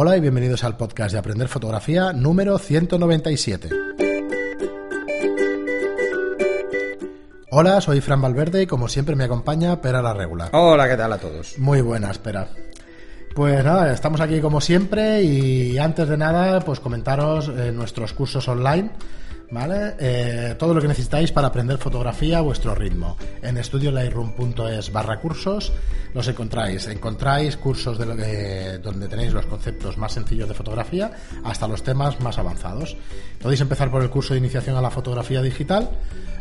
Hola y bienvenidos al podcast de Aprender Fotografía número 197. Hola, soy Fran Valverde y como siempre me acompaña Pera la Regular. Hola, ¿qué tal a todos? Muy buenas, Pera. Pues nada, estamos aquí como siempre y antes de nada, pues comentaros eh, nuestros cursos online ¿vale? Eh, todo lo que necesitáis para aprender fotografía a vuestro ritmo. En estudiolightroom.es barra cursos los encontráis. Encontráis cursos de donde tenéis los conceptos más sencillos de fotografía hasta los temas más avanzados. Podéis empezar por el curso de iniciación a la fotografía digital,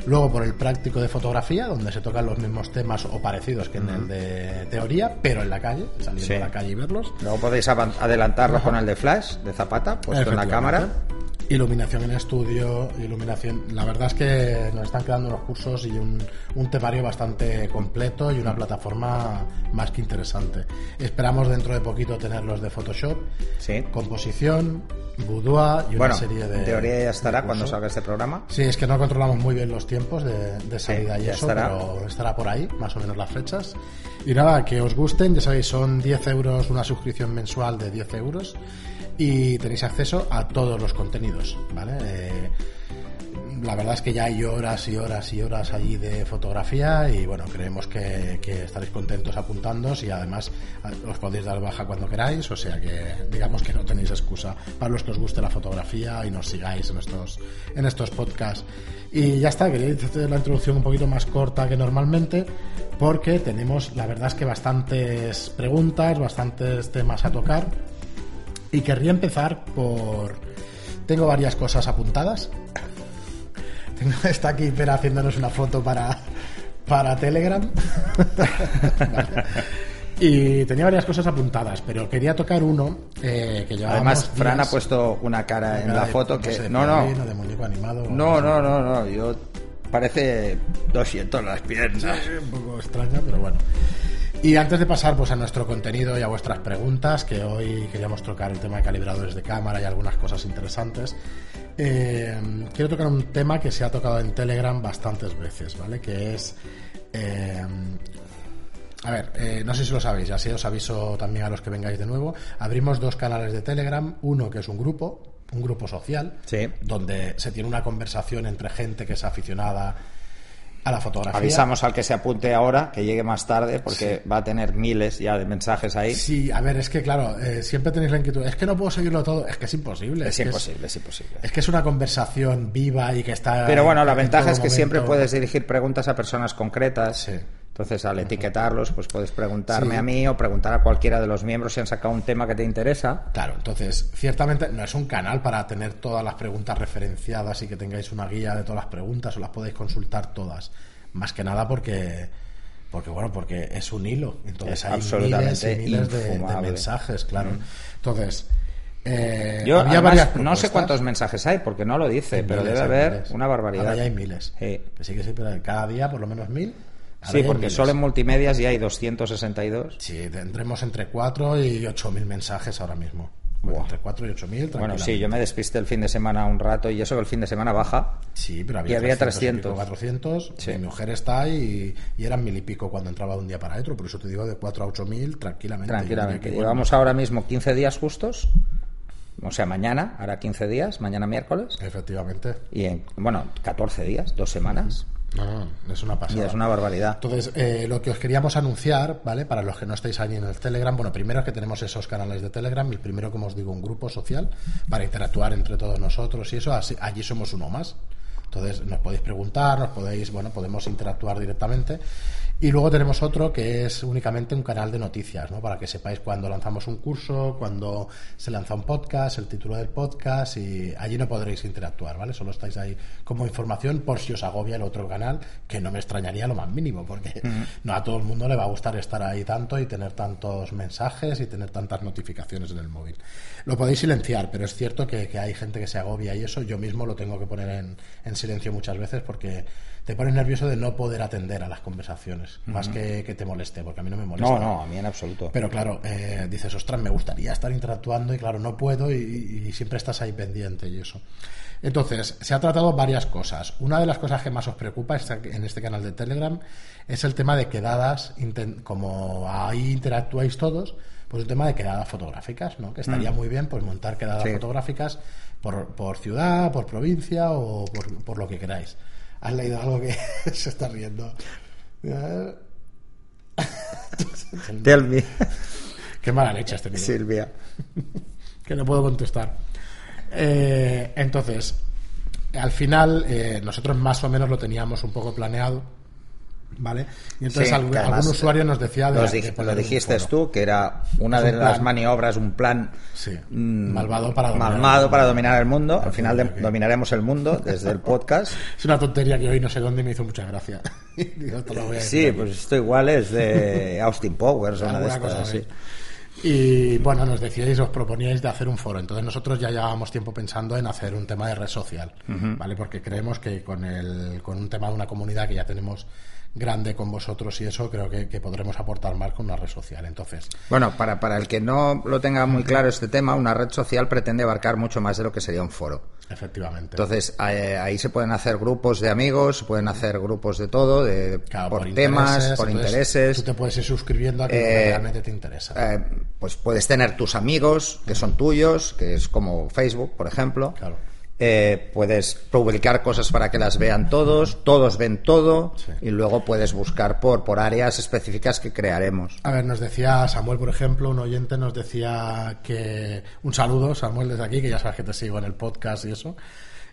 luego por el práctico de fotografía, donde se tocan los mismos temas o parecidos que en el de teoría, pero en la calle, saliendo a la calle y verlos. Luego podéis adelantarlo con el de flash, de zapata, puesto en la cámara. Iluminación en estudio, iluminación. La verdad es que nos están quedando unos cursos y un, un temario bastante completo y una plataforma más que interesante. Esperamos dentro de poquito tener los de Photoshop, sí. composición, boudoir y una serie de. En teoría ya estará cuando salga este programa. Sí, es que no controlamos muy bien los tiempos de, salida y eso, pero estará por ahí, más o menos las fechas. Y nada, que os gusten, ya sabéis, son 10 euros, una suscripción mensual de 10 euros y tenéis acceso a todos los contenidos, ¿vale? Eh, la verdad es que ya hay horas y horas y horas allí de fotografía y bueno, creemos que, estaréis contentos apuntándos y además os podéis dar baja cuando queráis, o sea que digamos que no tenéis excusa para los que os guste la fotografía y nos sigáis en estos, en estos podcasts. Y ya está, quería hacer la introducción un poquito más corta que normalmente porque tenemos la verdad es que bastantes preguntas, bastantes temas a tocar y querría empezar por... Tengo varias cosas apuntadas. Está aquí Pera haciéndonos una foto para, para Telegram. Y tenía varias cosas apuntadas, pero quería tocar uno eh, que Además, Fran ha puesto una cara en la foto que. No, no. De muñeco animado, no, no, no, no. Yo. Parece 200 las piernas. un poco extraña, pero bueno. Y antes de pasar pues, a nuestro contenido y a vuestras preguntas, que hoy queríamos tocar el tema de calibradores de cámara y algunas cosas interesantes, eh, quiero tocar un tema que se ha tocado en Telegram bastantes veces, ¿vale? Que es... Eh, a ver, eh, no sé si lo sabéis, así os aviso también a los que vengáis de nuevo. Abrimos dos canales de Telegram, uno que es un grupo, un grupo social, donde se tiene una conversación entre gente que es aficionada a la fotografía. Avisamos al que se apunte ahora, que llegue más tarde, porque va a tener miles ya de mensajes ahí. Sí, a ver, es que claro, eh, siempre tenéis la inquietud. Es que no puedo seguirlo todo. Es que es imposible. Es, imposible, es, imposible. Es que es una conversación viva y que está. Pero bueno, la ventaja es que siempre puedes dirigir preguntas a personas concretas. Sí. Entonces, al etiquetarlos, pues puedes preguntarme a mí o preguntar a cualquiera de los miembros si han sacado un tema que te interesa. Claro, entonces, ciertamente no es un canal para tener todas las preguntas referenciadas y que tengáis una guía de todas las preguntas o las podéis consultar todas. Más que nada porque porque bueno porque es un hilo. Entonces hay miles y miles de, mensajes claro. Entonces eh, Yo, no sé cuántos mensajes hay porque no lo dice pero debe haber una barbaridad. Ahora hay miles. Sí. sí que sí pero cada día por lo menos mil Sí, porque solo en multimedias ya hay 262. Sí, tendremos entre 4 y 8 mil mensajes ahora mismo. entre 4 y 8 mil. Bueno, sí, yo me despisté el fin de semana un rato y eso que el fin de semana baja. Sí, pero había, y había 300. 400. Mi mujer está ahí y, eran mil y pico cuando entraba de un día para otro. Por eso te digo de 4 a 8 mil tranquilamente. Tranquilamente. Llevamos ahora mismo 15 días justos. O sea, mañana, ahora 15 días, mañana miércoles. Efectivamente. Y en, bueno, 14 días, dos semanas. No, no, es una pasada. Y es una barbaridad. Entonces, eh, lo que os queríamos anunciar, ¿vale? Para los que no estáis ahí en el Telegram, bueno, primero es que tenemos esos canales de Telegram, el primero, como os digo, un grupo social para interactuar entre todos nosotros y eso, allí somos uno más. Entonces, nos podéis preguntar, nos podéis, bueno, podemos interactuar directamente. Y luego tenemos otro que es únicamente un canal de noticias, ¿no? Para que sepáis cuando lanzamos un curso, cuando se lanza un podcast, el título del podcast y allí no podréis interactuar, ¿vale? Solo estáis ahí como información por si os agobia el otro canal, que no me extrañaría lo más mínimo, porque no a todo el mundo le va a gustar estar ahí tanto y tener tantos mensajes y tener tantas notificaciones en el móvil. Lo podéis silenciar, pero es cierto que, hay gente que se agobia y eso yo mismo lo tengo que poner en, en silencio muchas veces porque te pones nervioso de no poder atender a las conversaciones, más que que te moleste, porque a mí no me molesta. No, no, a mí en absoluto. Pero claro, eh, dices, ostras, me gustaría estar interactuando y claro, no puedo y, siempre estás ahí pendiente y eso. Entonces, se ha tratado varias cosas. Una de las cosas que más os preocupa en este canal de Telegram es el tema de quedadas, como ahí interactuáis todos, pues un tema de quedadas fotográficas, ¿no? Que estaría mm. muy bien pues montar quedadas fotográficas por, por, ciudad, por provincia o por, por, lo que queráis. ¿Has leído algo que se está riendo? Tell me. Qué mala leche este tenido. Silvia. que no puedo contestar. Eh, entonces, al final, eh, nosotros más o menos lo teníamos un poco planeado ¿Vale? Y entonces algún, usuario nos decía de, lo dijiste tú que era una de las maniobras un plan mm, malvado para dominar, para dominar el mundo. Al final dominaremos el mundo desde el podcast. Es una tontería que hoy no sé dónde me hizo mucha gracia. Sí pues esto igual es de Austin Powers o una de estas así. Y bueno, nos decíais, os proponíais de hacer un foro. Entonces nosotros ya llevábamos tiempo pensando en hacer un tema de red social, ¿vale? Porque creemos que con, el, con un tema de una comunidad que ya tenemos grande con vosotros y eso creo que, podremos aportar más con una red social. Entonces, bueno, para, para el que no lo tenga muy claro este tema, una red social pretende abarcar mucho más de lo que sería un foro. Efectivamente. Entonces, eh, ahí se pueden hacer grupos de amigos, se pueden hacer grupos de todo, de, por, temas, por intereses. Tú te puedes ir suscribiendo a que eh, realmente te interesa. Eh, pues puedes tener tus amigos, que son tuyos, que es como Facebook, por ejemplo. Claro eh, puedes publicar cosas para que las vean todos, todos ven todo y luego puedes buscar por, por áreas específicas que crearemos. A ver, nos decía Samuel, por ejemplo, un oyente nos decía que un saludo, Samuel, desde aquí, que ya sabes que te sigo en el podcast y eso.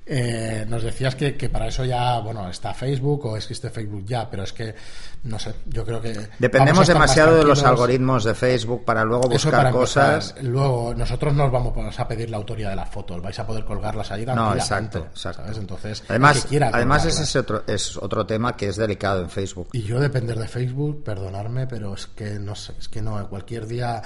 Eh, nos decías que, para eso ya, bueno, está Facebook o existe Facebook ya, pero es que, no sé, yo creo que... Dependemos demasiado de los algoritmos de Facebook para luego buscar cosas. Luego, nosotros no os vamos a pedir la autoría de las fotos, vais a poder colgarlas ahí. No, exacto, exacto. Entonces, además, además ese es otro, es otro tema que es delicado en Facebook. Y yo depender de Facebook, perdonarme, pero es que no sé, es que no, cualquier día...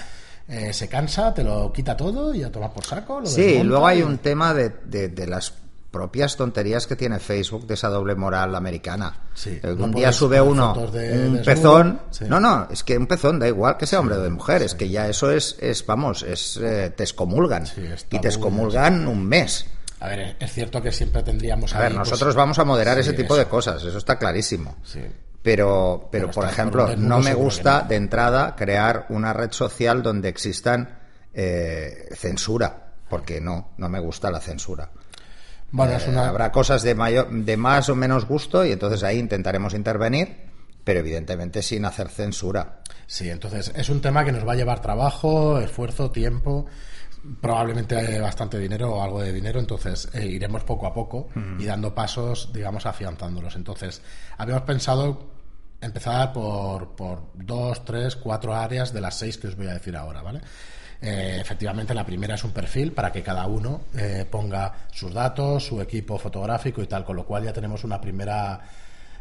Eh, se cansa, te lo quita todo y a tomar por saco. Lo sí, luego hay un tema de, de las propias tonterías que tiene Facebook de esa doble moral americana. Eh, un día sube uno un pezón. No, no, es que un pezón da igual que sea hombre o de mujer, es que ya eso es, es vamos, es eh, te excomulgan. y te excomulgan un mes. A ver, es cierto que siempre tendríamos. A ver, pues, nosotros vamos a moderar ese tipo de cosas, eso está clarísimo. Pero, pero, por ejemplo, no me gusta de entrada crear una red social donde existan eh, censura, porque no, no me gusta la censura. Eh, habrá cosas de, mayor, de más o menos gusto y entonces ahí intentaremos intervenir, pero evidentemente sin hacer censura. Sí, entonces es un tema que nos va a llevar trabajo, esfuerzo, tiempo probablemente bastante dinero o algo de dinero, entonces eh, iremos poco a poco y dando pasos, digamos, afianzándolos. Entonces, habíamos pensado empezar por, por dos, tres, cuatro áreas de las seis que os voy a decir ahora, ¿vale? Eh, efectivamente, la primera es un perfil para que cada uno eh, ponga sus datos, su equipo fotográfico y tal, con lo cual ya tenemos una primera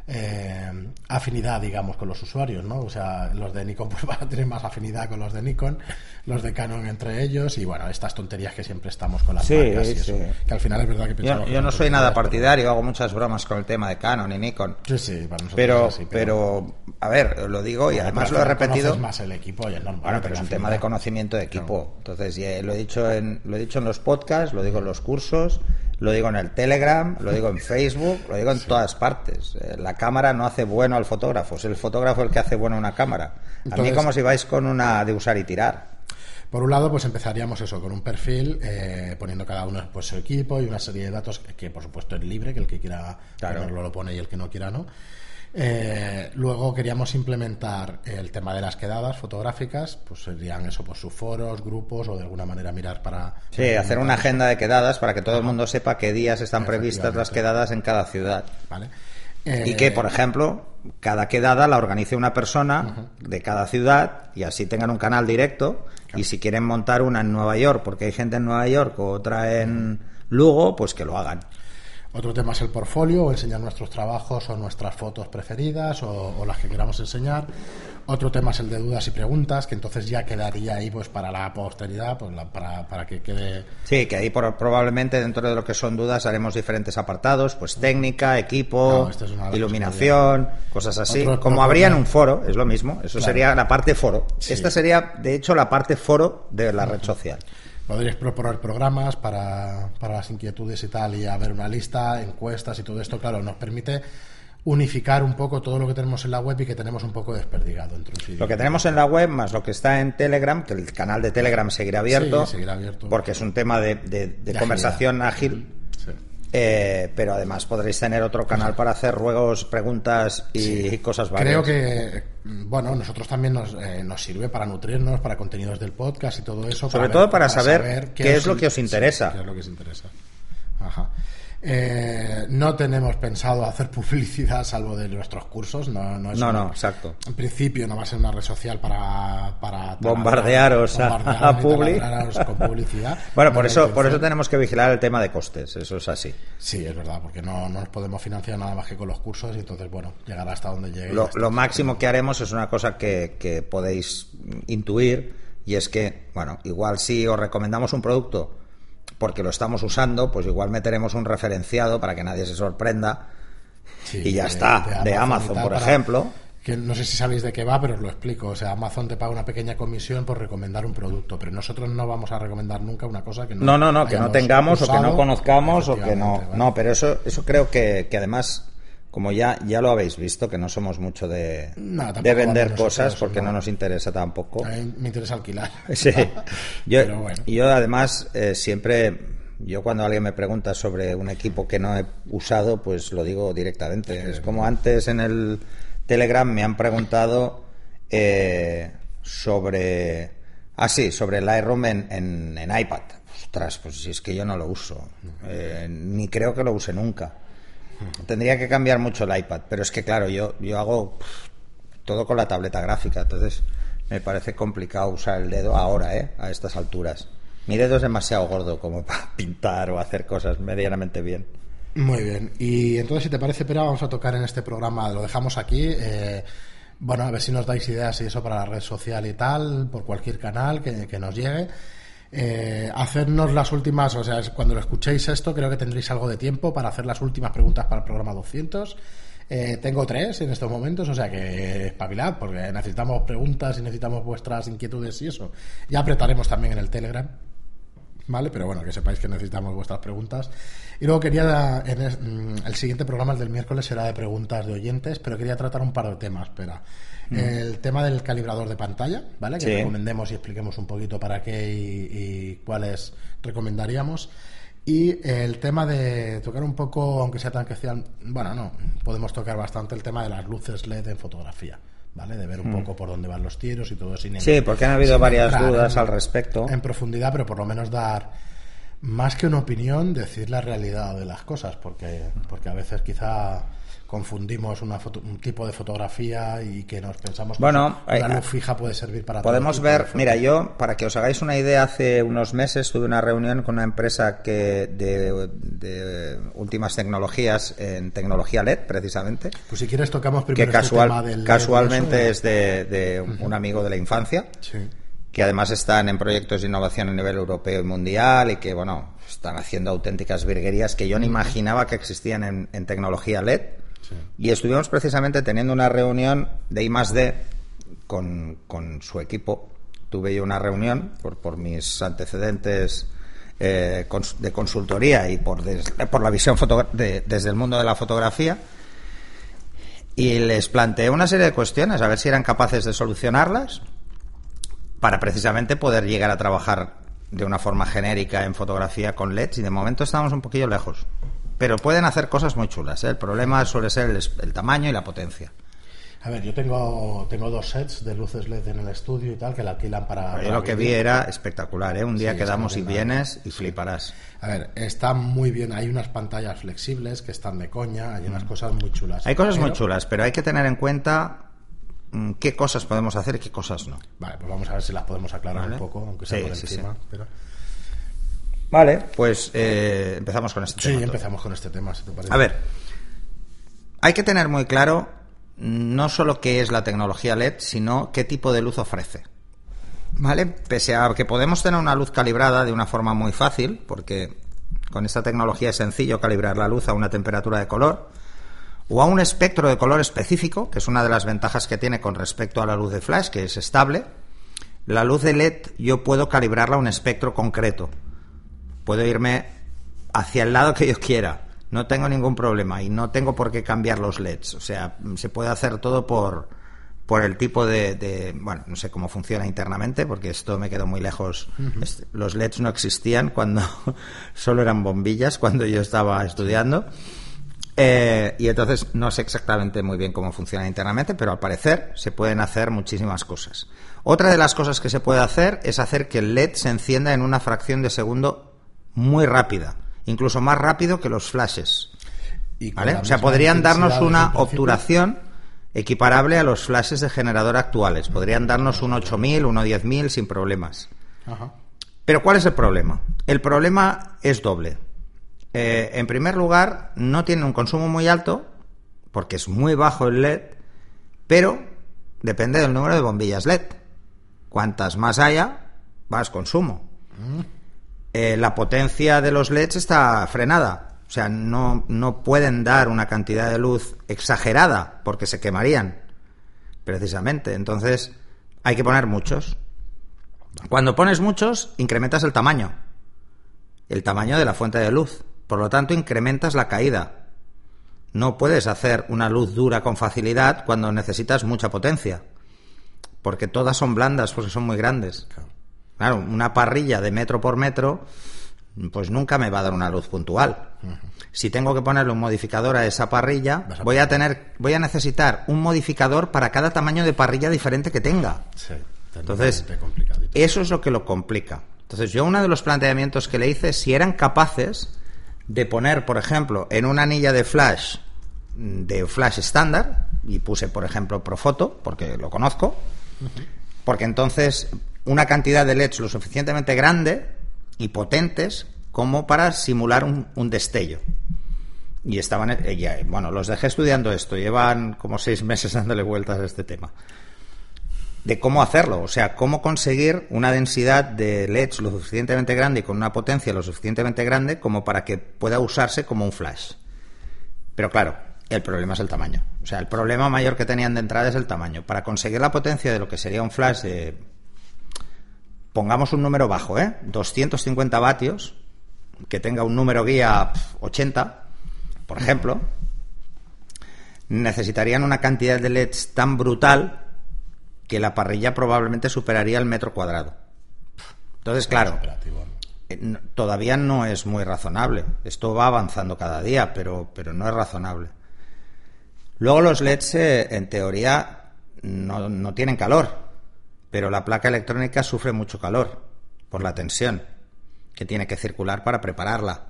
eh, afinidad, digamos, con los usuarios, ¿no? O sea, los de Nikon pues van a tener más afinidad con los de Nikon, los de Canon entre ellos y bueno, estas tonterías que siempre estamos con las marcas y eso, que al final es verdad que Yo, yo no soy nada partidario, hago muchas bromas con el tema de Canon y Nikon. Sí, sí, pero, pero, a ver, lo digo y además lo he repetido. más el equipo y es normal. Bueno, pero es un tema de conocimiento de equipo. Entonces, lo he dicho en lo he dicho en los podcasts, lo digo en los cursos lo digo en el Telegram, lo digo en Facebook, lo digo en todas partes. Eh, la cámara no hace bueno al fotógrafo, es el fotógrafo el que hace bueno una cámara. a mí como si vais con una de usar y tirar. Por un lado, pues empezaríamos eso, con un perfil, eh, poniendo cada uno pues, su equipo y una serie de datos que, por supuesto, es libre, que el que quiera ponerlo lo pone y el que no quiera no. Eh, luego queríamos implementar el tema de las quedadas fotográficas, pues serían eso, pues sus foros, grupos o de alguna manera mirar para... Sí, hacer una agenda de quedadas para que todo el mundo sepa qué días están previstas las quedadas en cada ciudad. Vale. y que, por ejemplo, cada quedada la organice una persona de cada ciudad y así tengan un canal directo. Y si quieren montar una en Nueva York, porque hay gente en Nueva York o otra en Lugo, pues que lo hagan. Otro tema es el portfolio, o enseñar nuestros trabajos o nuestras fotos preferidas o, las que queramos enseñar. Otro tema es el de dudas y preguntas, que entonces ya quedaría ahí pues para la posteridad, pues para, para, que quede... Sí, que ahí probablemente dentro de lo que son dudas haremos diferentes apartados, pues técnica, equipo, iluminación, cosas así. Como habría en un foro, es lo mismo, eso sería la parte foro. Esta sería, de hecho, la parte foro de la red social. Podríais proponer programas para, para las inquietudes y tal, y haber una lista, encuestas y todo esto, claro, nos permite unificar un poco todo lo que tenemos en la web y que tenemos un poco desperdigado entre Lo que tenemos en la web más lo que está en Telegram, que el canal de Telegram seguirá abierto, seguirá abierto. porque es un tema de, conversación ágil. Eh, pero además podréis tener otro canal para hacer ruegos, preguntas y cosas varias. Creo que, bueno, nosotros también nos, eh, nos sirve para nutrirnos, para contenidos del podcast y todo eso. Sobre todo para, saber, qué, es lo que os interesa. qué es lo que os interesa. Ajá. Eh, no tenemos pensado hacer publicidad salvo de nuestros cursos. No, no, no, exacto. En principio no va a ser una red social para, para bombardearos, a, con publicidad. bueno, por eso, por eso tenemos que vigilar el tema de costes. Eso es así. Sí, es verdad, porque no, no nos podemos financiar nada más que con los cursos y entonces, bueno, llegará hasta donde llegue. Lo, máximo que haremos es una cosa que, que podéis intuir y es que, bueno, igual si os recomendamos un producto porque lo estamos usando, pues igual meteremos un referenciado para que nadie se sorprenda. y ya está, de Amazon, por ejemplo. Que no sé si sabéis de qué va, pero os lo explico. O sea, Amazon te paga una pequeña comisión por recomendar un producto, pero nosotros no vamos a recomendar nunca una cosa que no. No, no, no, que no tengamos o que no conozcamos o que no. No, pero eso, eso creo que, que además como ya, ya lo habéis visto, que no somos mucho de, de vender cosas porque no. nos interesa tampoco. A mí me interesa alquilar. Sí. Yo, yo además eh, siempre, yo cuando alguien me pregunta sobre un equipo que no he usado, pues lo digo directamente. Es como antes en el Telegram me han preguntado eh, sobre... Ah, sí, sobre Lightroom en, en, en, iPad. Ostras, pues si es que yo no lo uso. Eh, ni creo que lo use nunca. Tendría que cambiar mucho el iPad, pero es que claro, yo, yo hago todo con la tableta gráfica, entonces me parece complicado usar el dedo ahora, ¿eh? A estas alturas. Mi dedo es demasiado gordo como para pintar o hacer cosas medianamente bien. Muy bien. Y entonces, si te parece, pero vamos a tocar en este programa, lo dejamos aquí. Eh, bueno, a ver si nos dais ideas y eso para la red social y tal, por cualquier canal que, que nos llegue eh, hacernos las últimas, o sea, cuando lo escuchéis esto, creo que tendréis algo de tiempo para hacer las últimas preguntas para el programa 200. Eh, tengo tres en estos momentos, o sea que espabilad, porque necesitamos preguntas y necesitamos vuestras inquietudes y eso. Ya apretaremos también en el Telegram. ¿Vale? Pero bueno, que sepáis que necesitamos vuestras preguntas. Y luego quería, en mm, el, siguiente programa, el del miércoles, será de preguntas de oyentes, pero quería tratar un par de temas. Espera. Mm. El tema del calibrador de pantalla, ¿vale? Que recomendemos y expliquemos un poquito para qué y, cuáles recomendaríamos. Y el tema de tocar un poco, aunque sea tan que sea, bueno, no, podemos tocar bastante el tema de las luces LED en fotografía. ¿vale? De ver un mm. poco por dónde van los tiros y todo sin Sí, porque han habido varias dudas al respecto. En profundidad, pero por lo menos dar más que una opinión, decir la realidad de las cosas, porque, porque a veces quizá confundimos una un tipo de fotografía y que nos pensamos que bueno, una luz fija puede servir para podemos ver mira yo para que os hagáis una idea hace unos meses tuve una reunión con una empresa que de, últimas tecnologías en tecnología LED precisamente. Pues si quieres tocamos primero que este casual, casualmente es de, un amigo de la infancia que además están en proyectos de innovación a nivel europeo y mundial y que bueno están haciendo auténticas virguerías que yo no imaginaba que existían en, en tecnología LED y estuvimos precisamente teniendo una reunión de I D con, con su equipo. Tuve yo una reunión por, por mis antecedentes eh, de consultoría y por, por la visión desde el mundo de la fotografía. Y les planteé una serie de cuestiones, a ver si eran capaces de solucionarlas, para precisamente poder llegar a trabajar de una forma genérica en fotografía con LEDs. Y de momento estamos un poquillo lejos pero pueden hacer cosas muy chulas. ¿eh? El problema suele ser el, tamaño y la potencia. A ver, yo tengo, tengo dos sets de luces LED en el estudio y tal que la alquilan para. Yo lo que vi era espectacular, ¿eh? Un día quedamos y vienes y fliparás. A ver, está muy bien. Hay unas pantallas flexibles que están de coña, hay unas mm. cosas muy chulas. Hay cosas muy chulas, pero hay que tener en cuenta mm, qué cosas podemos hacer y qué cosas no. Vale, pues vamos a ver si las podemos aclarar un poco, aunque sea por encima. Pero... Vale, pues eh, empezamos con este tema. Sí, empezamos con este tema, si te parece. A ver, hay que tener muy claro no solo qué es la tecnología LED, sino qué tipo de luz ofrece. ¿Vale? Pese a que podemos tener una luz calibrada de una forma muy fácil, porque con esta tecnología es sencillo calibrar la luz a una temperatura de color, o a un espectro de color específico, que es una de las ventajas que tiene con respecto a la luz de flash, que es estable, la luz de LED yo puedo calibrarla a un espectro concreto, puedo irme hacia el lado que yo quiera. no tengo ningún problema y no tengo por qué cambiar los LEDs. O sea, se puede hacer todo por, por el tipo de, bueno, no sé cómo funciona internamente, porque esto me quedó muy lejos. Los LEDs no existían cuando solo eran bombillas cuando yo estaba estudiando. Eh, y entonces no sé exactamente muy bien cómo funciona internamente, pero al parecer se pueden hacer muchísimas cosas. Otra de las cosas que se puede hacer es hacer que el LED se encienda en una fracción de segundo muy rápida, incluso más rápido que los flashes. O sea, podrían darnos una obturación equiparable a los flashes de generador actuales. Podrían darnos un 8000, un 10000 sin problemas. Pero ¿cuál es el problema? El problema es doble. Eh, en primer lugar, no tiene un consumo muy alto, porque es muy bajo el LED, pero depende del número de bombillas LED. Cuantas más haya, más consumo. Eh, la potencia de los LEDs está frenada. O sea, no, no pueden dar una cantidad de luz exagerada porque se quemarían, precisamente. Entonces, hay que poner muchos. Cuando pones muchos, incrementas el tamaño. El tamaño de la fuente de luz. Por lo tanto, incrementas la caída. No puedes hacer una luz dura con facilidad cuando necesitas mucha potencia. Porque todas son blandas, porque son muy grandes. Claro, una parrilla de metro por metro, pues nunca me va a dar una luz puntual. Si tengo que ponerle un modificador a esa parrilla, voy a tener, voy a necesitar un modificador para cada tamaño de parrilla diferente que tenga. Entonces, eso es lo que lo complica. Entonces, yo uno de los planteamientos que le hice, si eran capaces de poner, por ejemplo, en una anilla de flash de flash estándar, y puse, por ejemplo, Profoto, porque lo conozco, porque entonces una cantidad de LEDs lo suficientemente grande y potentes como para simular un, destello. Y estaban, eh, bueno, los dejé estudiando esto, llevan como seis meses dándole vueltas a este tema de cómo hacerlo, o sea, cómo conseguir una densidad de LEDs lo suficientemente grande y con una potencia lo suficientemente grande como para que pueda usarse como un flash. Pero claro, el problema es el tamaño. O sea, el problema mayor que tenían de entrada es el tamaño. Para conseguir la potencia de lo que sería un flash de, pongamos un número bajo, ¿eh? 250 vatios, que tenga un número guía 80, por ejemplo, necesitarían una cantidad de LEDs tan brutal que la parrilla probablemente superaría el metro cuadrado. Entonces, claro, eh, todavía no es muy razonable. Esto va avanzando cada día, pero, pero no es razonable. Luego los LEDs, eh, en teoría, no, no tienen calor, pero la placa electrónica sufre mucho calor por la tensión que tiene que circular para prepararla.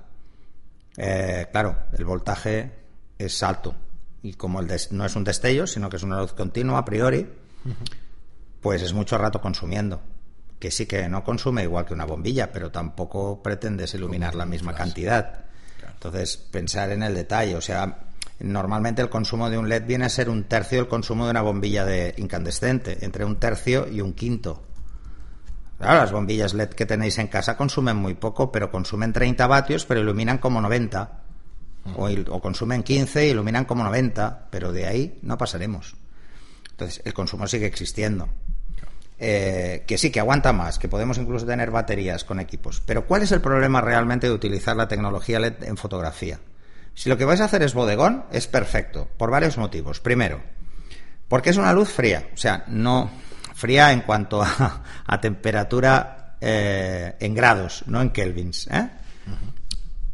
Eh, claro, el voltaje es alto y como el no es un destello, sino que es una luz continua a priori, pues es mucho rato consumiendo. Que sí que no consume igual que una bombilla, pero tampoco pretendes iluminar la misma cantidad. Entonces, pensar en el detalle, o sea, normalmente el consumo de un LED viene a ser un tercio del consumo de una bombilla de incandescente, entre un tercio y un quinto. Las bombillas LED que tenéis en casa consumen muy poco, pero consumen 30 vatios, pero iluminan como 90. O, o, consumen 15 y iluminan como 90, pero de ahí no pasaremos. Entonces, el consumo sigue existiendo. Eh, que sí, que aguanta más, que podemos incluso tener baterías con equipos. Pero ¿cuál es el problema realmente de utilizar la tecnología LED en fotografía? Si lo que vais a hacer es bodegón, es perfecto, por varios motivos. Primero, porque es una luz fría, o sea, no fría en cuanto a, temperatura eh, en grados, no en kelvins. ¿eh?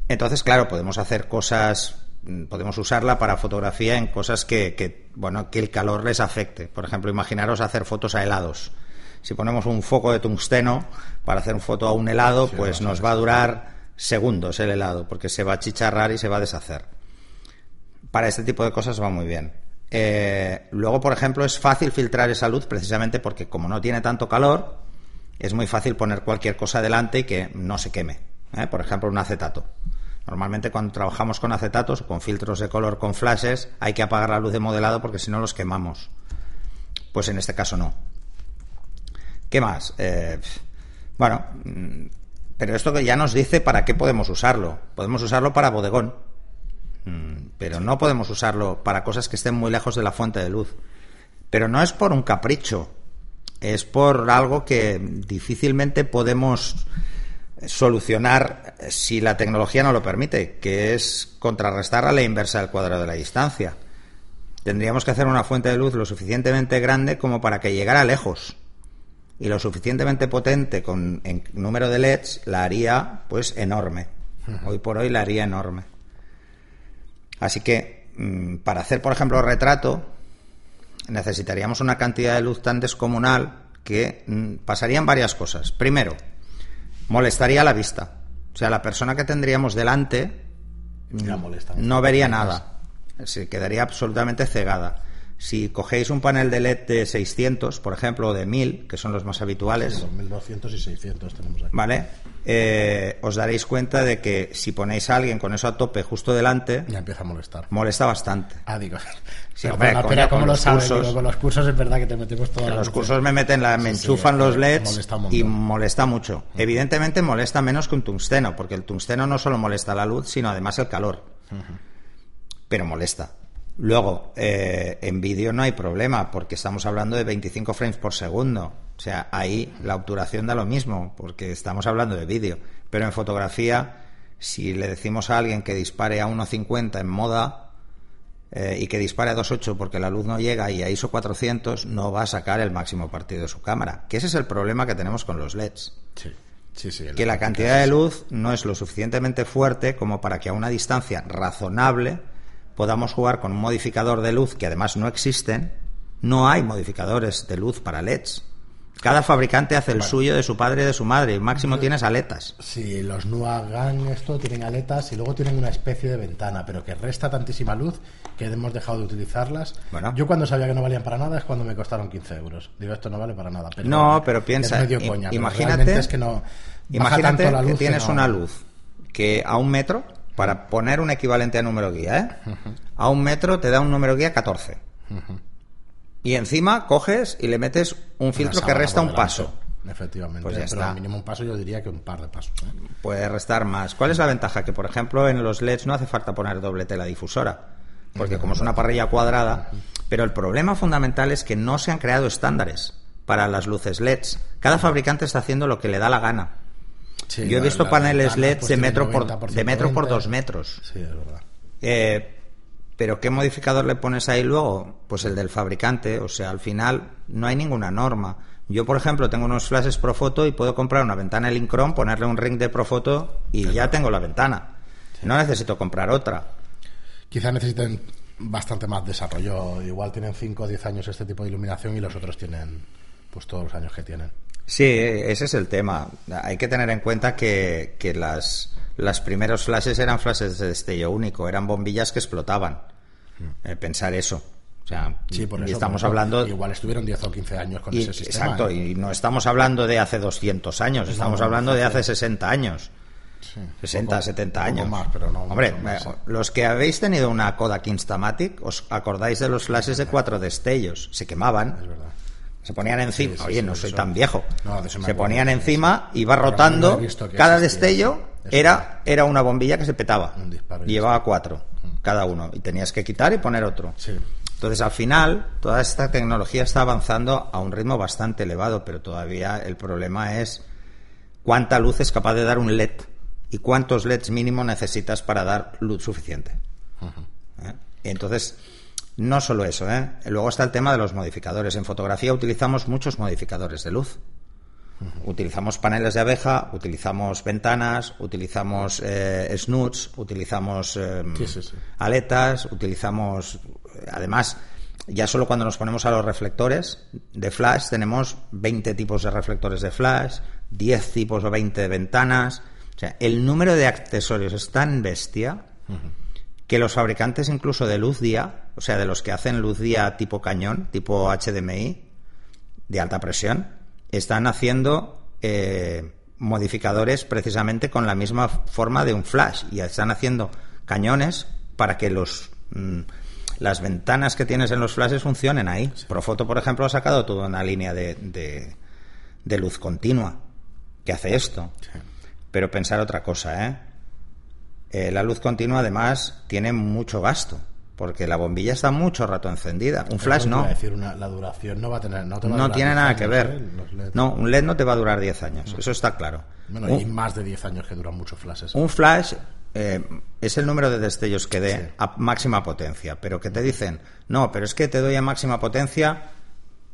Entonces, claro, podemos hacer cosas Mm, podemos usarla para fotografía en cosas que, bueno, que el calor les afecte. Por ejemplo, imaginaros hacer fotos a helados. Si ponemos un foco de tungsteno para hacer foto a un helado, pues nos va a durar segundos el helado, porque se va a chicharrar y se va a deshacer. Para este tipo de cosas va muy bien. Eh, luego, por ejemplo, es fácil filtrar esa luz precisamente porque como no tiene tanto calor, es muy fácil poner cualquier cosa delante y que no se queme. ¿eh? Por ejemplo, un acetato. Normalmente cuando trabajamos con acetatos o con filtros de color con flashes hay que apagar la luz de modelado porque si no los quemamos. Pues en este caso no. ¿Qué más? Eh, bueno, mm, pero esto que ya nos dice para qué podemos usarlo. Podemos usarlo para bodegón, mm, pero no podemos usarlo para cosas que estén muy lejos de la fuente de luz. Pero no es por un capricho, es por algo que difícilmente podemos solucionar si la tecnología no lo permite, que es contrarrestar a la inversa del cuadrado de la distancia. Tendríamos que hacer una fuente de luz lo suficientemente grande como para que llegara lejos y lo suficientemente potente con en número de LEDs la haría pues enorme. Hoy por hoy la haría enorme. Así que mm, para hacer, por ejemplo, retrato, necesitaríamos una cantidad de luz tan descomunal que mm, pasarían varias cosas. Primero, molestaría la vista. O sea, la persona que tendríamos delante no vería nada. Se quedaría absolutamente cegada. Si cogéis un panel de LED de 600, por ejemplo, o de 1000, que son los más habituales. Sí, 1200 y 600 tenemos aquí. ¿Vale? Eh, os daréis cuenta de que si ponéis a alguien con eso a tope justo delante. Ya empieza a molestar. Molesta bastante. Ah, digo. Sí, ¿cómo lo sabes? con los cursos es verdad que te metemos toda Los cursos me meten, la, me enchufan los LEDs y molesta mucho. Evidentemente molesta menos que un tungsteno, porque el tungsteno no solo molesta la luz, sino además el calor. Pero molesta. Luego, eh, en vídeo no hay problema, porque estamos hablando de 25 frames por segundo. O sea, ahí la obturación da lo mismo, porque estamos hablando de vídeo. Pero en fotografía, si le decimos a alguien que dispare a 1.50 en moda eh, y que dispare a 2.8 porque la luz no llega y a ISO 400, no va a sacar el máximo partido de su cámara. Que ese es el problema que tenemos con los LEDs. Sí. Sí, sí, que la cantidad de luz no es lo suficientemente fuerte como para que a una distancia razonable podamos jugar con un modificador de luz que además no existen, no hay modificadores de luz para LEDs. Cada fabricante hace el suyo de su padre y de su madre, y máximo tienes aletas. Sí, los Nuagan esto tienen aletas y luego tienen una especie de ventana, pero que resta tantísima luz que hemos dejado de utilizarlas. Bueno. Yo cuando sabía que no valían para nada es cuando me costaron 15 euros. Digo, esto no vale para nada. no, pero piensa, imagínate, es que no imagínate que tienes una luz que a un metro para poner un equivalente a número guía, ¿eh? A un metro te da un número guía 14. Y encima coges y le metes un filtro que resta un paso. Efectivamente, pues ya está. mínimo un paso yo diría que un par de pasos. ¿eh? Puede restar más. ¿Cuál es la ventaja? Que, por ejemplo, en los LEDs no hace falta poner doble tela difusora, porque como es una parrilla cuadrada, pero el problema fundamental es que no se han creado estándares para las luces LEDs. Cada fabricante está haciendo lo que le da la gana. Yo he visto paneles LED de metro, por, de metro por dos metros. Sí, es verdad. Eh, pero ¿qué modificador le pones ahí luego? Pues el del fabricante. O sea, al final no hay ninguna norma. Yo, por ejemplo, tengo unos flashes Profoto y puedo comprar una ventana Lincron, ponerle un ring de Profoto y ya tengo la ventana. No necesito comprar otra. Quizá necesiten bastante más desarrollo. Igual tienen 5 o 10 años este tipo de iluminación y los otros tienen pues todos los años que tienen. Sí, ese es el tema. Hay que tener en cuenta que, que las, las primeros flashes eran flashes de destello único, eran bombillas que explotaban. Hmm. Eh, pensar eso. O sea, sí, por eso, estamos hablando. Igual estuvieron 10 o 15 años con ese sistema. Exacto, ¿eh? y no estamos hablando de hace 200 años, estamos hablando de hace 60 años. 60, 70 años. Más, pero no Hombre, eh, los que habéis tenido una Kodak Instamatic, os acordáis de los flashes de cuatro destellos. Se quemaban. Es verdad. Se ponían encima, oye, no soy tan viejo. se ponían encima, iba rotando. cada destello era, era una bombilla que se petaba. llevaba cuatro, mm. cada uno. Y tenías que quitar y poner otro. Entonces, al final, toda esta tecnología está avanzando a un ritmo bastante elevado, pero todavía el problema es cuánta luz es capaz de dar un LED y cuántos LEDs mínimo necesitas para dar luz suficiente. ¿Eh? Entonces, no solo eso, ¿eh? luego está el tema de los modificadores. En fotografía utilizamos muchos modificadores de luz. Utilizamos paneles de abeja, utilizamos ventanas, utilizamos eh, snuts, utilizamos em, aletas, utilizamos. Además, ya solo cuando nos ponemos a los reflectores de flash, tenemos 20 tipos de reflectores de flash, 10 tipos o 20 de ventanas. O sea, el número de accesorios es tan bestia que los fabricantes incluso de luz día, o sea, de los que hacen luz día tipo cañón, tipo HDMI, de alta presión, están haciendo eh, modificadores precisamente con la misma forma de un flash y están haciendo cañones para que los mm, las ventanas que tienes en los flashes funcionen ahí. Profoto, por ejemplo, ha sacado toda una línea de, de, luz continua que hace esto. Pero pensar otra cosa, ¿eh? Eh, la luz continua además tiene mucho gasto. Porque la bombilla está mucho rato encendida. Un flash no. decir, la duración no va a tener. No, tiene nada que ver. ¿eh? No, un LED no te va a durar 10 años, eso está claro. Bueno, y más de 10 años que duran muchos flashes. Un flash eh, es el número de destellos que dé a máxima potencia, pero que te dicen, no, pero es que te doy a máxima potencia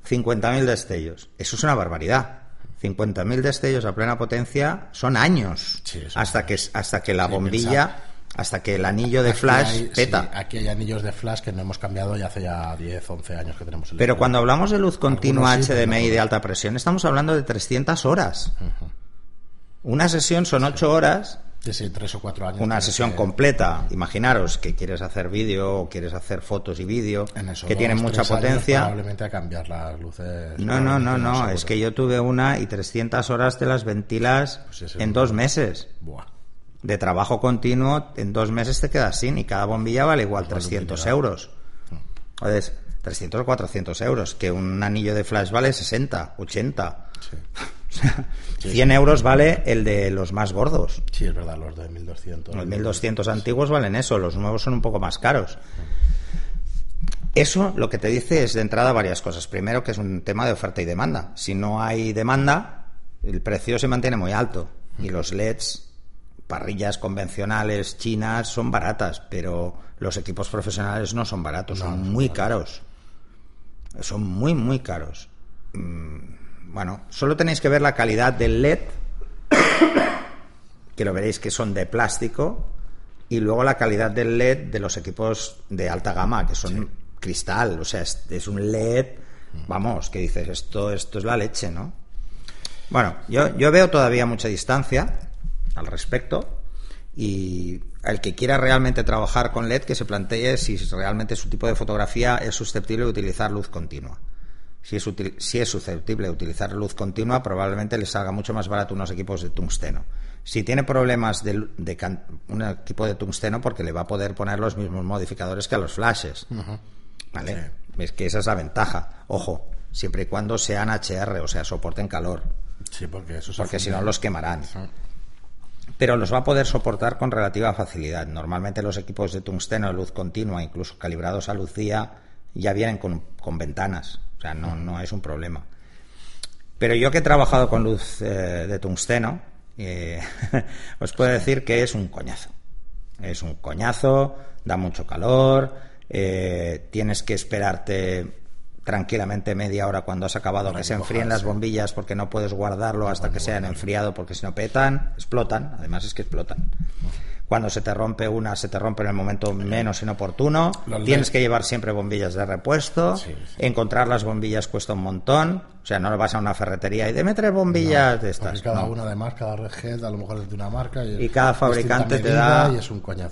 50.000 destellos. Eso es una barbaridad. 50.000 destellos a plena potencia son años hasta que hasta que la bombilla hasta que el anillo de flash peta. aquí hay anillos de flash que no hemos cambiado ya hace ya 10, 11 años que tenemos. El Pero cuando hablamos de luz continua HDMI de alta presión, estamos hablando de 300 horas. Una sesión son 8 horas. Sí, tres o cuatro años. Una sesión completa. Imaginaros que quieres hacer vídeo o quieres hacer fotos y vídeo que tienen mucha potencia. Probablemente a cambiar las luces. No, no, no, no. Es que yo tuve una y 300 horas de las ventilas pues en dos meses. Buah de trabajo continuo, en dos meses te quedas sin y cada bombilla vale igual 300 euros. Entonces, 300 o 400 euros, que un anillo de flash vale 60, 80. 100 euros vale el de los más gordos. Sí, es verdad, los de 1200. Los 1200 antiguos valen eso, los nuevos son un poco más caros. Eso lo que te dice es de entrada varias cosas. Primero, que es un tema de oferta y demanda. Si no hay demanda, el precio se mantiene muy alto y los LEDs parrillas convencionales chinas son baratas, pero los equipos profesionales no son baratos, son muy caros. Son muy, muy caros. Mm, bueno, solo tenéis que ver la calidad del LED, que lo veréis que son de plástico, y luego la calidad del LED de los equipos de alta gama, que son cristal, o sea, es, un LED, vamos, que dices, esto, esto es la leche, ¿no? Bueno, yo, yo veo todavía mucha distancia al respecto. Y el que quiera realmente trabajar con LED, que se plantee si realmente su tipo de fotografía es susceptible de utilizar luz continua. Si es, si es susceptible de utilizar luz continua, probablemente les salga mucho más barato unos equipos de tungsteno. Si tiene problemas de, un equipo de tungsteno, porque le va a poder poner los mismos modificadores que a los flashes. ¿Vale? Es que esa es la ventaja. Ojo, siempre y cuando sean HR, o sea, soporten calor. Sí, porque eso Porque si no los quemarán pero los va a poder soportar con relativa facilidad. Normalmente los equipos de tungsteno de luz continua, incluso calibrados a luz día, ya vienen con, ventanas, o sea, no, no, es un problema. Pero yo que he trabajado con luz eh, de tungsteno, eh, os puedo decir que es un coñazo. Es un coñazo, da mucho calor, eh, tienes que esperarte tranquilamente media hora cuando has acabado que se enfríen las bombillas porque no puedes guardarlo hasta que se hayan enfriado porque si no petan, explotan, además es que explotan. Cuando se te rompe una, se te rompe en el momento menos inoportuno. Tienes que llevar siempre bombillas de repuesto. Encontrar las bombillas cuesta un montón. O sea, no vas a una ferretería y deme tres bombillas de estas. Cada una, además, cada red a lo mejor es de una marca. Y, cada fabricante te da,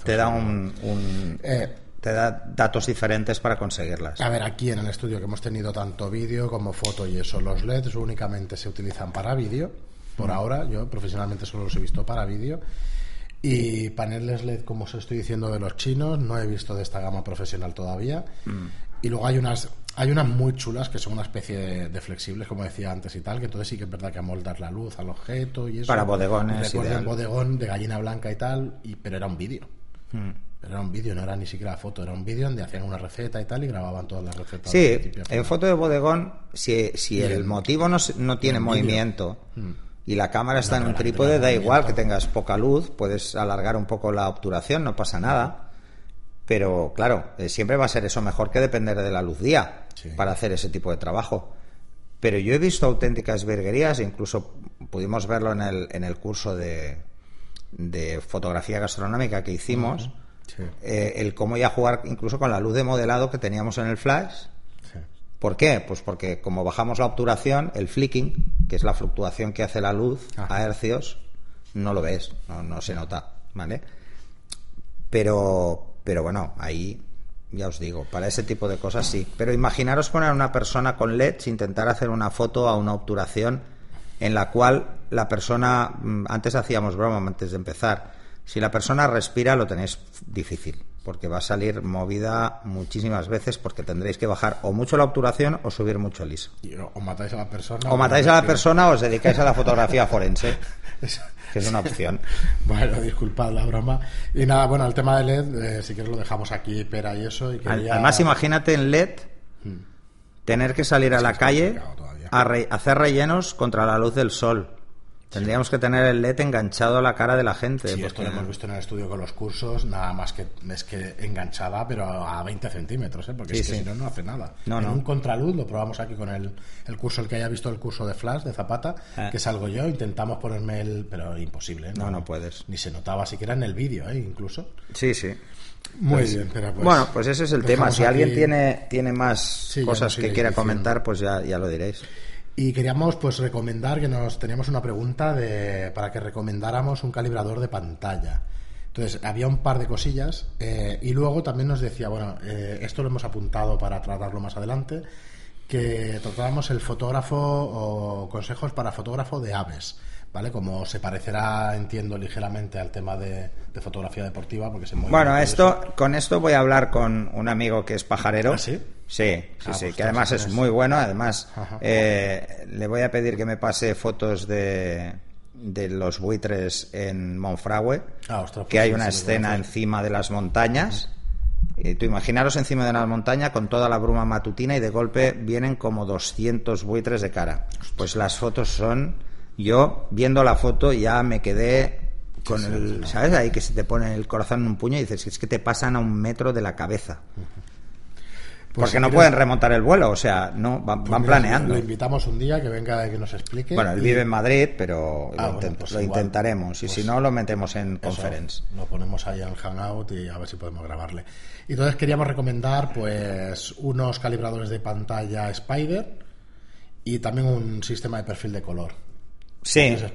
te da un, eh, te da datos diferentes para conseguirlas. A ver, aquí en el estudio que hemos tenido tanto vídeo como foto y eso, los LEDs únicamente se utilizan para vídeo. Por mm. ahora, yo profesionalmente solo los he visto para vídeo. Y paneles LED, como os estoy diciendo de los chinos, no he visto de esta gama profesional todavía. Mm. Y luego hay unas hay unas muy chulas que son una especie de, flexibles, como decía antes y tal, que entonces sí que es verdad que amoldas la luz al objeto y eso. Para bodegones. Recuerdo un bodegón de gallina blanca y tal, y, pero era un vídeo. Mm era un vídeo, no era ni siquiera foto, era un vídeo donde hacían una receta y tal y grababan todas las recetas. Sí, en foto de bodegón, si, si el, motivo no, no tiene movimiento mm. y la cámara está en un trípode, da igual que tengas poca luz, puedes alargar un poco la obturación, no pasa nada. Pero claro, eh, siempre va a ser eso mejor que depender de la luz día para hacer ese tipo de trabajo. Pero yo he visto auténticas virguerías, incluso pudimos verlo en el, en el curso de, de fotografía gastronómica que hicimos. Eh, el cómo ya jugar incluso con la luz de modelado que teníamos en el flash. ¿Por qué? Pues porque como bajamos la obturación, el flicking, que es la fluctuación que hace la luz a hercios, no lo ves, no, se nota, ¿vale? Pero, pero bueno, ahí ya os digo, para ese tipo de cosas sí. Pero imaginaros poner a una persona con LEDs, intentar hacer una foto a una obturación en la cual la persona, mm, antes hacíamos broma antes de empezar, si la persona respira lo tenéis difícil, porque va a salir movida muchísimas veces porque tendréis que bajar o mucho la obturación o subir mucho el ISO. o matáis a la persona. O, matáis a la persona o os dedicáis a la fotografía forense. que es una opción. bueno, disculpad la broma. Y nada, bueno, el tema de LED, eh, si quieres lo dejamos aquí, pera y eso. Y Además, imagínate en LED hmm. Tener que salir a la calle a hacer rellenos contra la luz del sol. Tendríamos que tener el LED enganchado a la cara de la gente. Sí, esto lo hemos visto en el estudio con los cursos, nada más que es que enganchada, pero a 20 centímetros, ¿eh? porque si no, no hace nada. en un contraluz, lo probamos aquí con el, el, curso, el que haya visto el curso de Flash, de Zapata, ah. que salgo yo, intentamos ponerme el... pero imposible. No, no, puedes. Ni se notaba siquiera en el vídeo, ¿eh? incluso. Sí, sí. Muy pues, bien, pero pues, Bueno, pues ese es el tema. Si alguien tiene, tiene más cosas que quiera comentar, pues ya, ya lo diréis. Y queríamos pues recomendar que nos teníamos una pregunta de, para que recomendáramos un calibrador de pantalla. Entonces, había un par de cosillas eh, y luego también nos decía, bueno, eh, esto lo hemos apuntado para tratarlo más adelante, que tratábamos el fotógrafo o consejos para fotógrafo de aves. ¿Vale? Como se parecerá, entiendo, ligeramente al tema de, fotografía deportiva, porque se Bueno, esto, con esto voy a hablar con un amigo que es pajarero. ¿Ah, sí? Sí, sí, ah, sí, pues que además es muy bueno. Además, eh, le voy a pedir que me pase fotos de, de los buitres en Monfragüe, ah, que pues hay una escena encima de las montañas. Y tú imaginaros encima de una montaña con toda la bruma matutina y de golpe vienen como 200 buitres de cara. Pues las fotos son... Yo, viendo la foto, ya me quedé con el... ¿Sabes? Ahí que se te pone el corazón en un puño y dices, es que te pasan a un metro de la cabeza. Pues Porque no pueden remontar el vuelo, o sea, no van, pues planeando. Lo invitamos un día que venga y que nos explique. Bueno, él vive en Madrid, pero lo, ah, pues intentaremos. Y si no, lo metemos en conference. Lo ponemos ahí en Hangout y a ver si podemos grabarle. Y entonces queríamos recomendar, pues, unos calibradores de pantalla Spider y también un sistema de perfil de color. Sí, eh,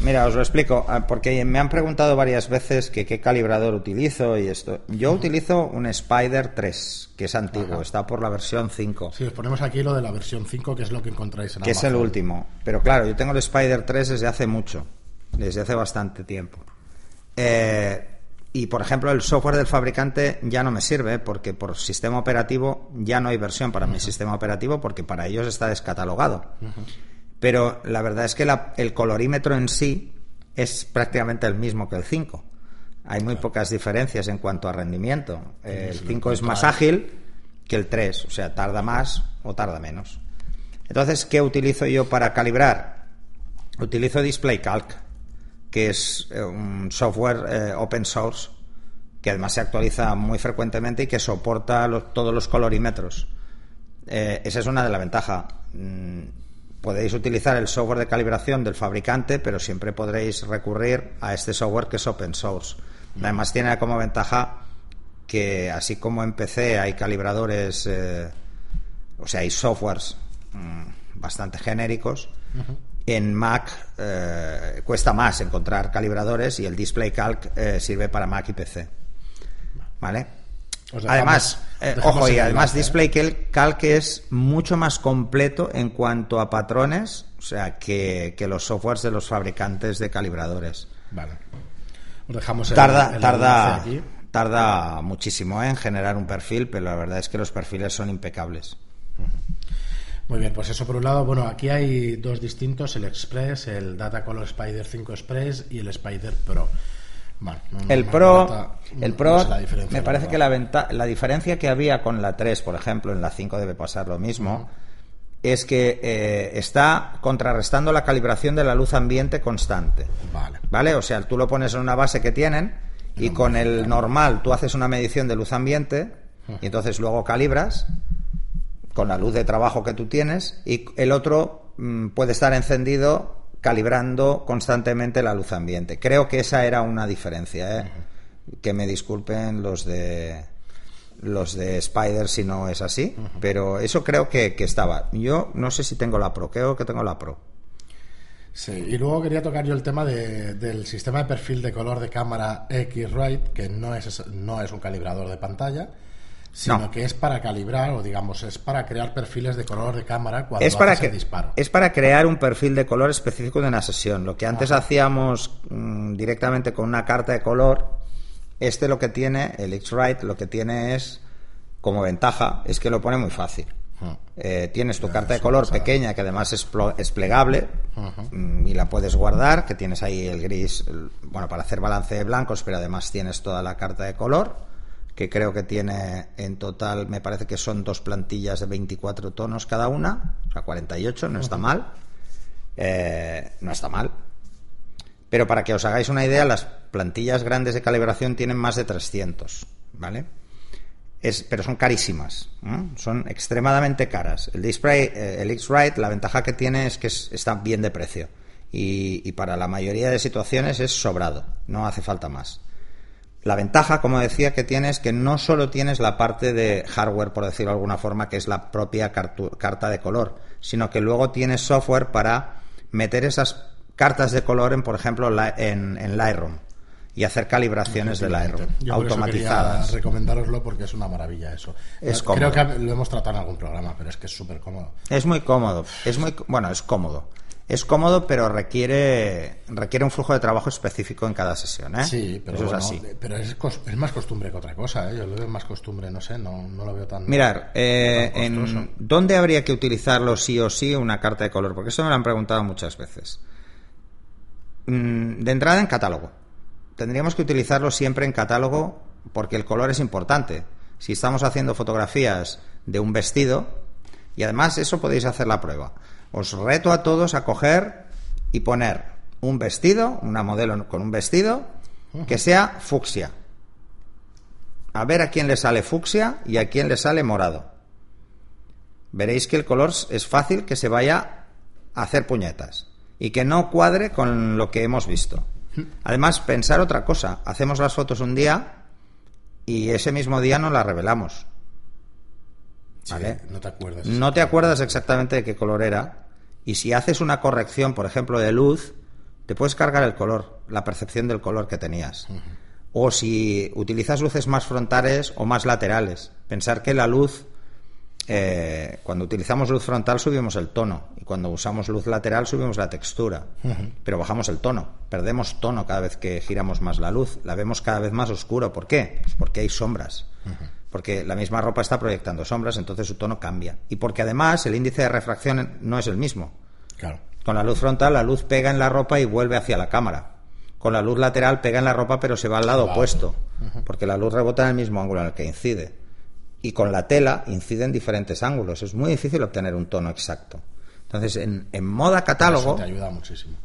mira, os lo explico, ah, porque me han preguntado varias veces que qué calibrador utilizo y esto. Yo utilizo un Spider 3, que es antiguo, está por la versión 5. Sí, os ponemos aquí lo de la versión 5, que es lo que encontráis en Que es el último. Pero claro, yo tengo el Spider 3 desde hace mucho, desde hace bastante tiempo. Eh, y por ejemplo, el software del fabricante ya no me sirve porque por sistema operativo ya no hay versión para mi sistema operativo porque para ellos está descatalogado pero la verdad es que el colorímetro en sí es prácticamente el mismo que el 5. Hay muy pocas diferencias en cuanto a rendimiento. El 5 es más ágil que el 3, o sea, tarda más o tarda menos. Entonces, ¿qué utilizo yo para calibrar? Utilizo DisplayCalc, que es eh, un software eh, open source que además se actualiza muy frecuentemente y que soporta todos los colorímetros. Eh, esa es una de las ventajas. Mm, podéis utilizar el software de calibración del fabricante, pero siempre podréis recurrir a este software que es open source. Además tiene como ventaja que así como en PC hay calibradores, eh, o sea, hay softwares mm, bastante genéricos, en Mac eh, cuesta más encontrar calibradores y el Display Calc eh, sirve para Mac y PC. ¿Vale? Además, eh, ojo, y además Display Calc es mucho más completo en cuanto a patrones, o sea, que, los softwares de los fabricantes de calibradores. Vale. dejamos tarda, tarda, tarda muchísimo ¿eh? en generar un perfil, pero la verdad es que los perfiles son impecables. Muy bien, pues eso por un lado. Bueno, aquí hay dos distintos, el Express, el Data Color Spider 5 Express y el Spider Pro el Pro, el Pro me parece que la, la diferencia que había con la 3, por ejemplo, en la 5 debe pasar lo mismo, es que eh, está contrarrestando la calibración de la luz ambiente constante. Vale. ¿Vale? O sea, tú lo pones en una base que tienen y con el normal tú haces una medición de luz ambiente y entonces luego calibras con la luz de trabajo que tú tienes y el otro mm, puede estar encendido calibrando constantemente la luz ambiente. Creo que esa era una diferencia. ¿eh? Que me disculpen los de los de Spider si no es así, pero eso creo que, estaba. Yo no sé si tengo la Pro, creo que tengo la Pro. Sí, y luego quería tocar yo el tema del sistema de perfil de color de cámara X-Rite, que no es, no es un calibrador de pantalla, sino que es para calibrar o digamos es para crear perfiles de color de cámara cuando es para disparo. Es para crear un perfil de color específico de una sesión. Lo que antes hacíamos mm, directamente con una carta de color, este lo que tiene, el X-Rite, lo que tiene es como ventaja es que lo pone muy fácil. Eh, tienes tu carta de color pequeña que además es, es plegable mm, y la puedes guardar, que tienes ahí el gris, bueno, para hacer balance de blancos, pero además tienes toda la carta de color, que creo que tiene en total, me parece que son dos plantillas de 24 tonos cada una, o sea, 48, no está mal. Eh, no está mal. Pero para que os hagáis una idea, las plantillas grandes de calibración tienen más de 300, ¿vale? Es, pero son carísimas, son extremadamente caras. El display, eh, el X-Rite, la ventaja que tiene es que está bien de precio y, para la mayoría de situaciones es sobrado, no hace falta más. La ventaja, como decía, que tiene es que no solo tienes la parte de hardware, por decirlo de alguna forma, que es la propia carta de color, sino que luego tienes software para meter esas cartas de color en, por ejemplo, en, en Lightroom y hacer calibraciones del Lightroom automatizadas. recomendároslo porque es una maravilla eso. Es Creo que lo hemos tratado en algún programa, pero es que es súper cómodo. Es muy cómodo. Es muy bueno, es cómodo. Es cómodo, pero requiere requiere un flujo de trabajo específico en cada sesión. ¿eh? Sí, pero, es, así. pero es, más costumbre que otra cosa. ¿eh? Yo lo veo más costumbre, no sé, no, no lo veo tan. Mirar, eh, en, ¿dónde habría que utilizarlo sí o sí una carta de color? Porque eso me lo han preguntado muchas veces. Mm, de entrada en catálogo. Tendríamos que utilizarlo siempre en catálogo porque el color es importante. Si estamos haciendo fotografías de un vestido, y además eso podéis hacer la prueba. Os reto a todos a coger y poner un vestido, una modelo con un vestido, que sea fucsia. A ver a quién le sale fucsia y a quién le sale morado. Veréis que el color es fácil que se vaya a hacer puñetas y que no cuadre con lo que hemos visto. Además, pensar otra cosa. Hacemos las fotos un día y ese mismo día no las revelamos. No te acuerdas. No te acuerdas exactamente de qué color era. Y si haces una corrección, por ejemplo, de luz, te puedes cargar el color, la percepción del color que tenías. O si utilizas luces más frontales o más laterales. Pensar que la luz eh, cuando utilizamos luz frontal subimos el tono y cuando usamos luz lateral subimos la textura, pero bajamos el tono, perdemos tono cada vez que giramos más la luz, la vemos cada vez más oscuro. ¿Por qué? Pues porque hay sombras, porque la misma ropa está proyectando sombras, entonces su tono cambia y porque además el índice de refracción no es el mismo. Con la luz frontal la luz pega en la ropa y vuelve hacia la cámara. Con la luz lateral pega en la ropa pero se va al lado opuesto, porque la luz rebota en el mismo ángulo en el que incide y con la tela incide en diferentes ángulos. Es muy difícil obtener un tono exacto. Entonces, en, en moda catálogo. te ayuda muchísimo.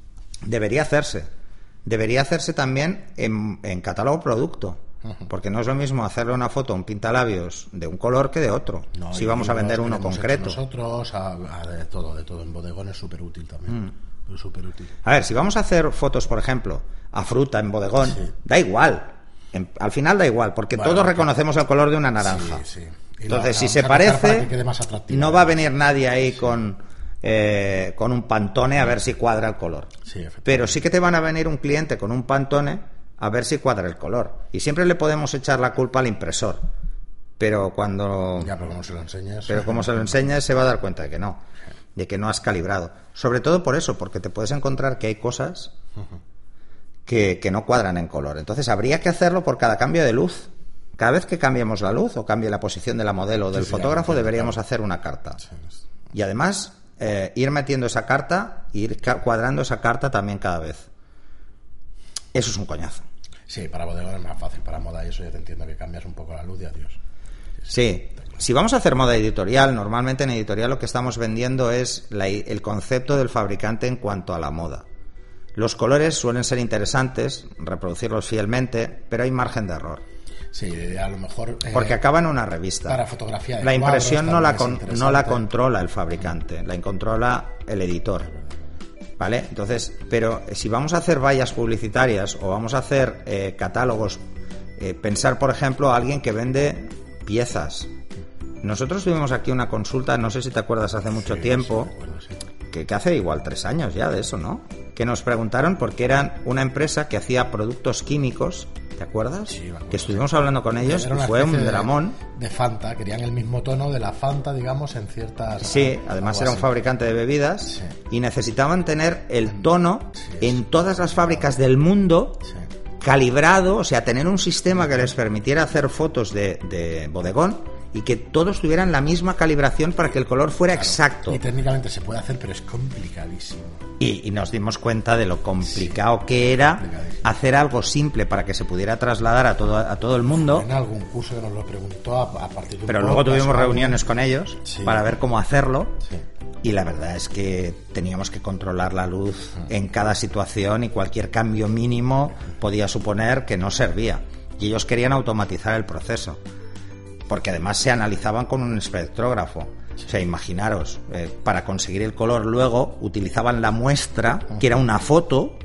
Debería hacerse. Debería hacerse también en, en catálogo producto. Porque no es lo mismo hacerle una foto a un pintalabios de un color que de otro. si vamos a vender uno concreto. Nosotros, a, de todo, de todo. En bodegón es súper útil también. Mm. útil. A ver, si vamos a hacer fotos, por ejemplo, a fruta en bodegón, da igual al final da igual, porque todos reconocemos el color de una naranja. Entonces, si se parece, no va a venir nadie ahí con, eh, con un pantone a ver si cuadra el color. Pero sí que te van a venir un cliente con un pantone a ver si cuadra el color. Y siempre le podemos echar la culpa al impresor. Pero cuando. Ya, pero como se lo enseñas. Pero como se lo enseñas, se va a dar cuenta de que no. De que no has calibrado. Sobre todo por eso, porque te puedes encontrar que hay cosas que, no cuadran en color. Entonces habría que hacerlo por cada cambio de luz. Cada vez que cambiemos la luz o cambie la posición de la modelo o del fotógrafo, deberíamos hacer una carta. Y además, eh, ir metiendo esa carta, ir cuadrando esa carta también cada vez. Eso es un coñazo. Sí, para bodegón es más fácil, para moda y eso ya te entiendo que cambias un poco la luz y adiós. Sí, si vamos a hacer moda editorial, normalmente en editorial lo que estamos vendiendo es el concepto del fabricante en cuanto a la moda. Los colores suelen ser interesantes, reproducirlos fielmente, pero hay margen de error. Sí, a lo mejor. Eh, Porque acaba en una revista. Para fotografía. la impresión no la, no la controla el fabricante, la controla el editor. ¿Vale? Entonces, pero si vamos a hacer vallas publicitarias o vamos a hacer eh, catálogos, eh, pensar, por ejemplo, a alguien que vende piezas. Nosotros tuvimos aquí una consulta, no sé si te acuerdas, hace mucho tiempo, que, que hace igual tres años ya de eso, ¿no? que nos preguntaron porque eran una empresa que hacía productos químicos, ¿te acuerdas? Sí, que estuvimos hablando con ellos y fue un dramón. De, Fanta, querían el mismo tono de la Fanta, digamos, en ciertas. Sí, además era un fabricante de bebidas y necesitaban tener el tono en todas las fábricas del mundo. Calibrado, o sea, tener un sistema que les permitiera hacer fotos de, de bodegón y que todos tuvieran la misma calibración para que el color fuera exacto. Y técnicamente se puede hacer, pero es complicadísimo. Y, nos dimos cuenta de lo complicado que era hacer algo simple para que se pudiera trasladar a todo, a todo el mundo. En algún curso que nos lo preguntó a, partir de Pero luego tuvimos reuniones con ellos para ver cómo hacerlo. Y la verdad es que teníamos que controlar la luz en cada situación y cualquier cambio mínimo podía suponer que no servía. Y ellos querían automatizar el proceso. Porque además se analizaban con un espectrógrafo. O sea, imaginaros, eh, para conseguir el color luego utilizaban la muestra, que era una foto,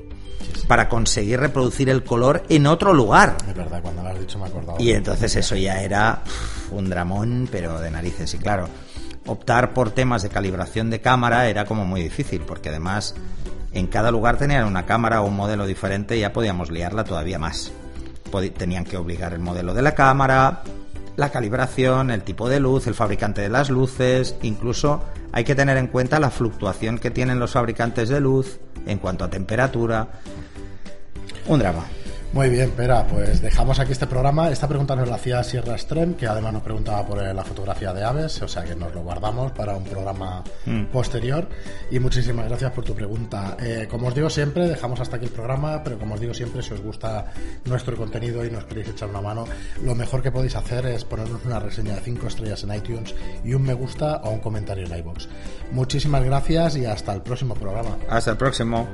para conseguir reproducir el color en otro lugar. Es verdad, cuando lo has dicho me he acordado. Y entonces eso ya era un dramón, pero de narices. Y claro, optar por temas de calibración de cámara era como muy difícil, porque además en cada lugar tenían una cámara o un modelo diferente y ya podíamos liarla todavía más. tenían que obligar el modelo de la cámara, la calibración, el tipo de luz, el fabricante de las luces, incluso hay que tener en cuenta la fluctuación que tienen los fabricantes de luz en cuanto a temperatura. Un drama. Muy bien, Pera, pues dejamos aquí este programa. Esta pregunta nos la hacía Sierra Strem, que además nos preguntaba por la fotografía de aves, o sea que nos lo guardamos para un programa mm. posterior. Y muchísimas gracias por tu pregunta. Eh, como os digo siempre, dejamos hasta aquí el programa, pero como os digo siempre, si os gusta nuestro contenido y nos queréis echar una mano, lo mejor que podéis hacer es ponernos una reseña de 5 estrellas en iTunes y un me gusta o un comentario en iBox. Muchísimas gracias y hasta el próximo programa. Hasta el próximo.